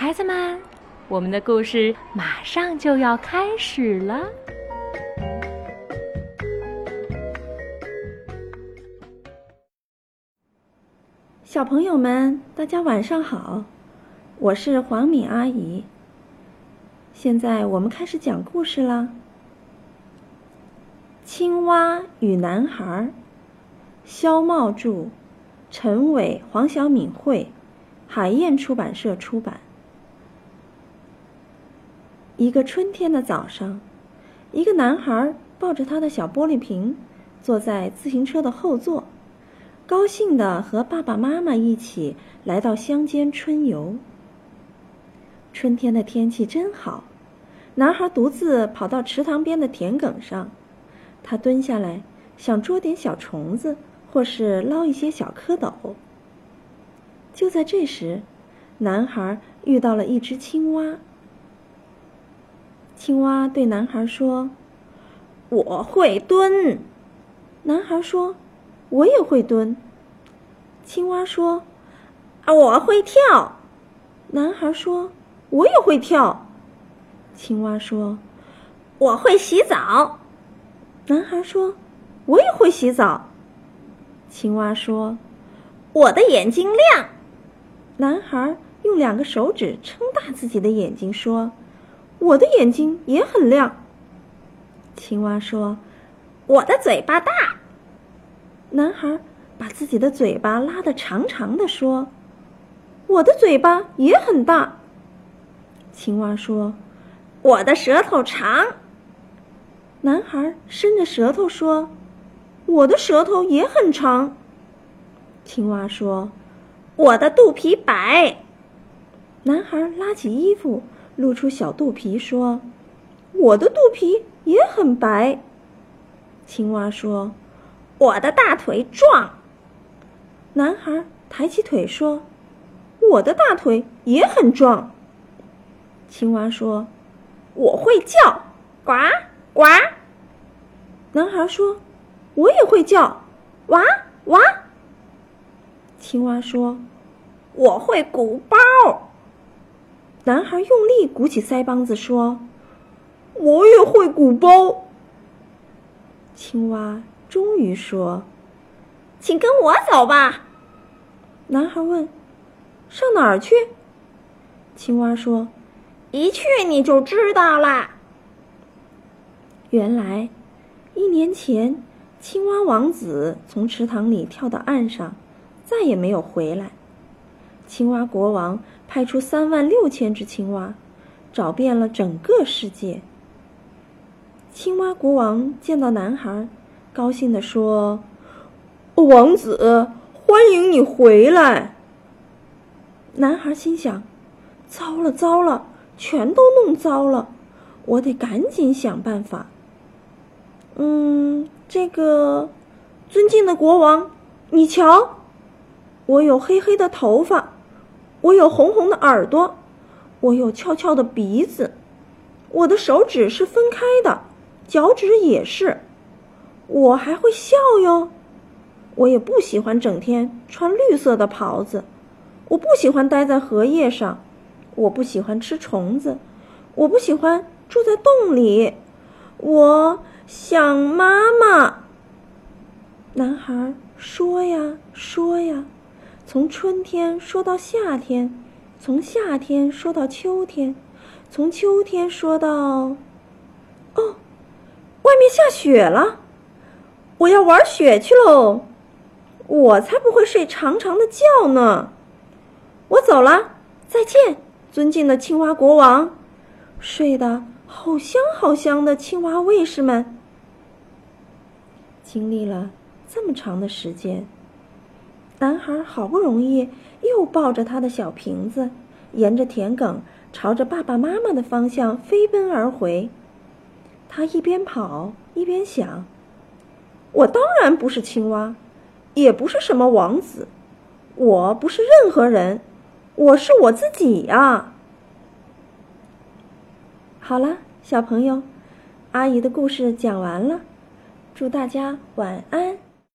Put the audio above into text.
孩子们，我们的故事马上就要开始了。小朋友们，大家晚上好，我是黄敏阿姨。现在我们开始讲故事啦。青蛙与男孩，肖茂著，陈伟、黄晓敏绘，海燕出版社出版。一个春天的早上，一个男孩抱着他的小玻璃瓶，坐在自行车的后座，高兴地和爸爸妈妈一起来到乡间春游。春天的天气真好，男孩独自跑到池塘边的田埂上，他蹲下来想捉点小虫子，或是捞一些小蝌蚪。就在这时，男孩遇到了一只青蛙。青蛙对男孩说：“我会蹲。”男孩说：“我也会蹲。”青蛙说：“啊，我会跳。”男孩说：“我也会跳。”青蛙说：“我会洗澡。”男孩说：“我也会洗澡。”青蛙说：“我的眼睛亮。”男孩用两个手指撑大自己的眼睛说。我的眼睛也很亮。青蛙说：“我的嘴巴大。”男孩把自己的嘴巴拉得长长的说：“我的嘴巴也很大。”青蛙说：“我的舌头长。”男孩伸着舌头说：“我的舌头也很长。”青蛙说：“我的肚皮白。”男孩拉起衣服。露出小肚皮，说：“我的肚皮也很白。”青蛙说：“我的大腿壮。”男孩抬起腿说：“我的大腿也很壮。”青蛙说：“我会叫，呱呱。”男孩说：“我也会叫，哇哇。”青蛙说：“我会鼓包。”男孩用力鼓起腮帮子说：“我也会鼓包。”青蛙终于说：“请跟我走吧。”男孩问：“上哪儿去？”青蛙说：“一去你就知道啦。”原来，一年前，青蛙王子从池塘里跳到岸上，再也没有回来。青蛙国王派出三万六千只青蛙，找遍了整个世界。青蛙国王见到男孩，高兴地说：“王子，欢迎你回来。”男孩心想：“糟了，糟了，全都弄糟了，我得赶紧想办法。”嗯，这个，尊敬的国王，你瞧，我有黑黑的头发。我有红红的耳朵，我有翘翘的鼻子，我的手指是分开的，脚趾也是，我还会笑哟。我也不喜欢整天穿绿色的袍子，我不喜欢待在荷叶上，我不喜欢吃虫子，我不喜欢住在洞里，我想妈妈。男孩说呀说呀。从春天说到夏天，从夏天说到秋天，从秋天说到……哦，外面下雪了，我要玩雪去喽！我才不会睡长长的觉呢！我走了，再见，尊敬的青蛙国王，睡得好香好香的青蛙卫士们。经历了这么长的时间。男孩好不容易又抱着他的小瓶子，沿着田埂朝着爸爸妈妈的方向飞奔而回。他一边跑一边想：“我当然不是青蛙，也不是什么王子，我不是任何人，我是我自己呀。”好了，小朋友，阿姨的故事讲完了，祝大家晚安。